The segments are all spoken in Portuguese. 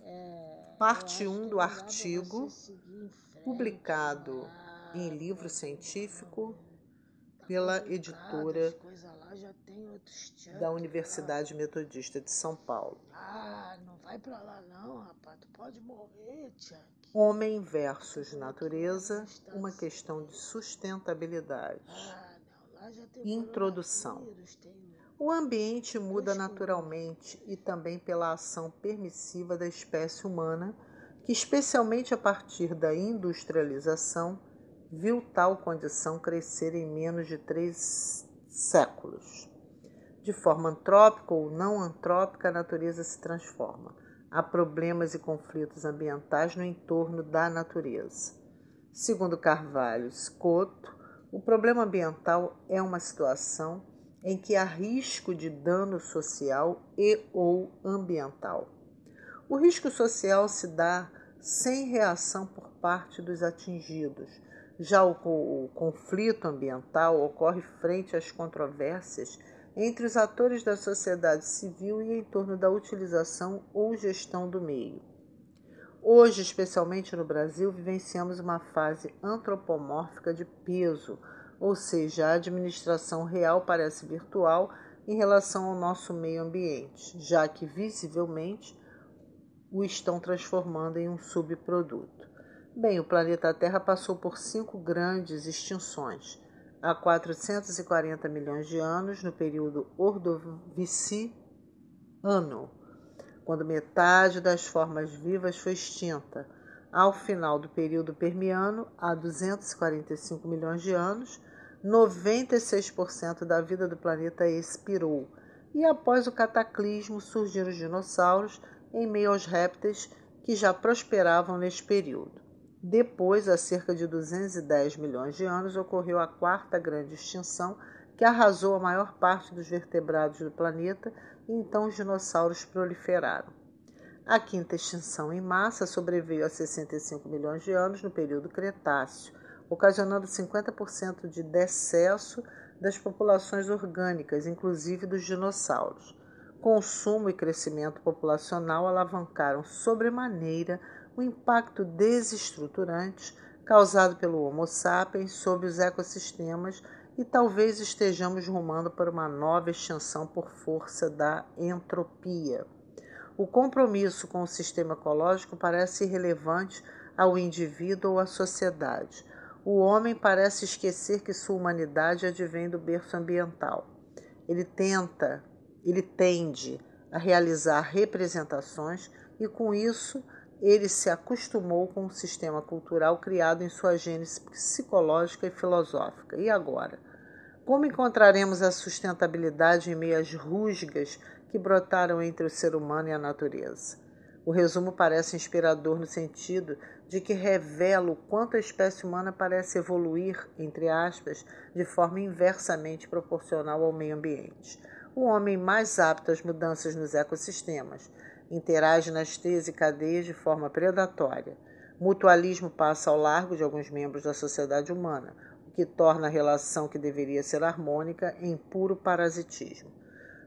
É, Parte 1 um do artigo publicado em livro científico pela editora da Universidade Metodista de São Paulo. Ah, não vai pra lá não, rapaz. Tu pode morrer, Chuck. Homem versus natureza, uma questão de sustentabilidade. Ah, Introdução. O ambiente muda naturalmente e também pela ação permissiva da espécie humana, que, especialmente a partir da industrialização, viu tal condição crescer em menos de três séculos. De forma antrópica ou não antrópica, a natureza se transforma. Há problemas e conflitos ambientais no entorno da natureza. Segundo Carvalho Scotto, o problema ambiental é uma situação em que há risco de dano social e ou ambiental. O risco social se dá sem reação por parte dos atingidos. Já o, o conflito ambiental ocorre frente às controvérsias entre os atores da sociedade civil e em torno da utilização ou gestão do meio. Hoje, especialmente no Brasil, vivenciamos uma fase antropomórfica de peso, ou seja, a administração real parece virtual em relação ao nosso meio ambiente, já que visivelmente o estão transformando em um subproduto. Bem, o planeta Terra passou por cinco grandes extinções. Há 440 milhões de anos, no período Ordoviciano, quando metade das formas vivas foi extinta. Ao final do período Permiano, há 245 milhões de anos, 96% da vida do planeta expirou. E após o cataclismo surgiram os dinossauros em meio aos répteis que já prosperavam neste período. Depois, há cerca de 210 milhões de anos, ocorreu a quarta grande extinção, que arrasou a maior parte dos vertebrados do planeta e então os dinossauros proliferaram. A quinta extinção em massa sobreveio a 65 milhões de anos no período Cretáceo, ocasionando 50% de decesso das populações orgânicas, inclusive dos dinossauros. Consumo e crescimento populacional alavancaram sobremaneira o impacto desestruturante causado pelo Homo sapiens sobre os ecossistemas e talvez estejamos rumando para uma nova extinção por força da entropia. O compromisso com o sistema ecológico parece irrelevante ao indivíduo ou à sociedade. O homem parece esquecer que sua humanidade advém do berço ambiental. Ele tenta, ele tende a realizar representações e, com isso, ele se acostumou com o sistema cultural criado em sua gênese psicológica e filosófica. E agora? Como encontraremos a sustentabilidade em meio às rusgas que brotaram entre o ser humano e a natureza? O resumo parece inspirador no sentido de que revela o quanto a espécie humana parece evoluir, entre aspas, de forma inversamente proporcional ao meio ambiente. O homem mais apto às mudanças nos ecossistemas interage nas teias e cadeias de forma predatória. Mutualismo passa ao largo de alguns membros da sociedade humana, o que torna a relação que deveria ser harmônica em puro parasitismo.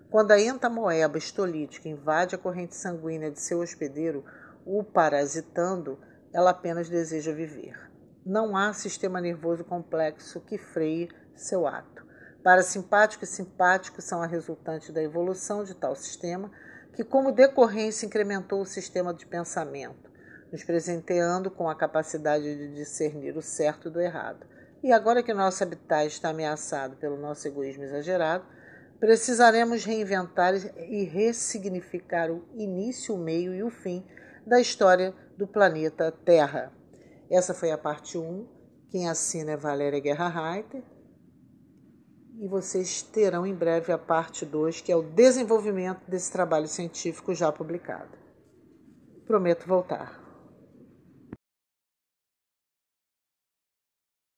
Quando a entamoeba estolítica invade a corrente sanguínea de seu hospedeiro, o parasitando, ela apenas deseja viver. Não há sistema nervoso complexo que freie seu ato. Parasimpático e simpático são a resultante da evolução de tal sistema, que, como decorrência, incrementou o sistema de pensamento, nos presenteando com a capacidade de discernir o certo do errado. E agora que nosso habitat está ameaçado pelo nosso egoísmo exagerado, precisaremos reinventar e ressignificar o início, o meio e o fim da história do planeta Terra. Essa foi a parte 1. Quem assina é Valéria Guerra Reiter. E vocês terão em breve a parte 2, que é o desenvolvimento desse trabalho científico já publicado. Prometo voltar.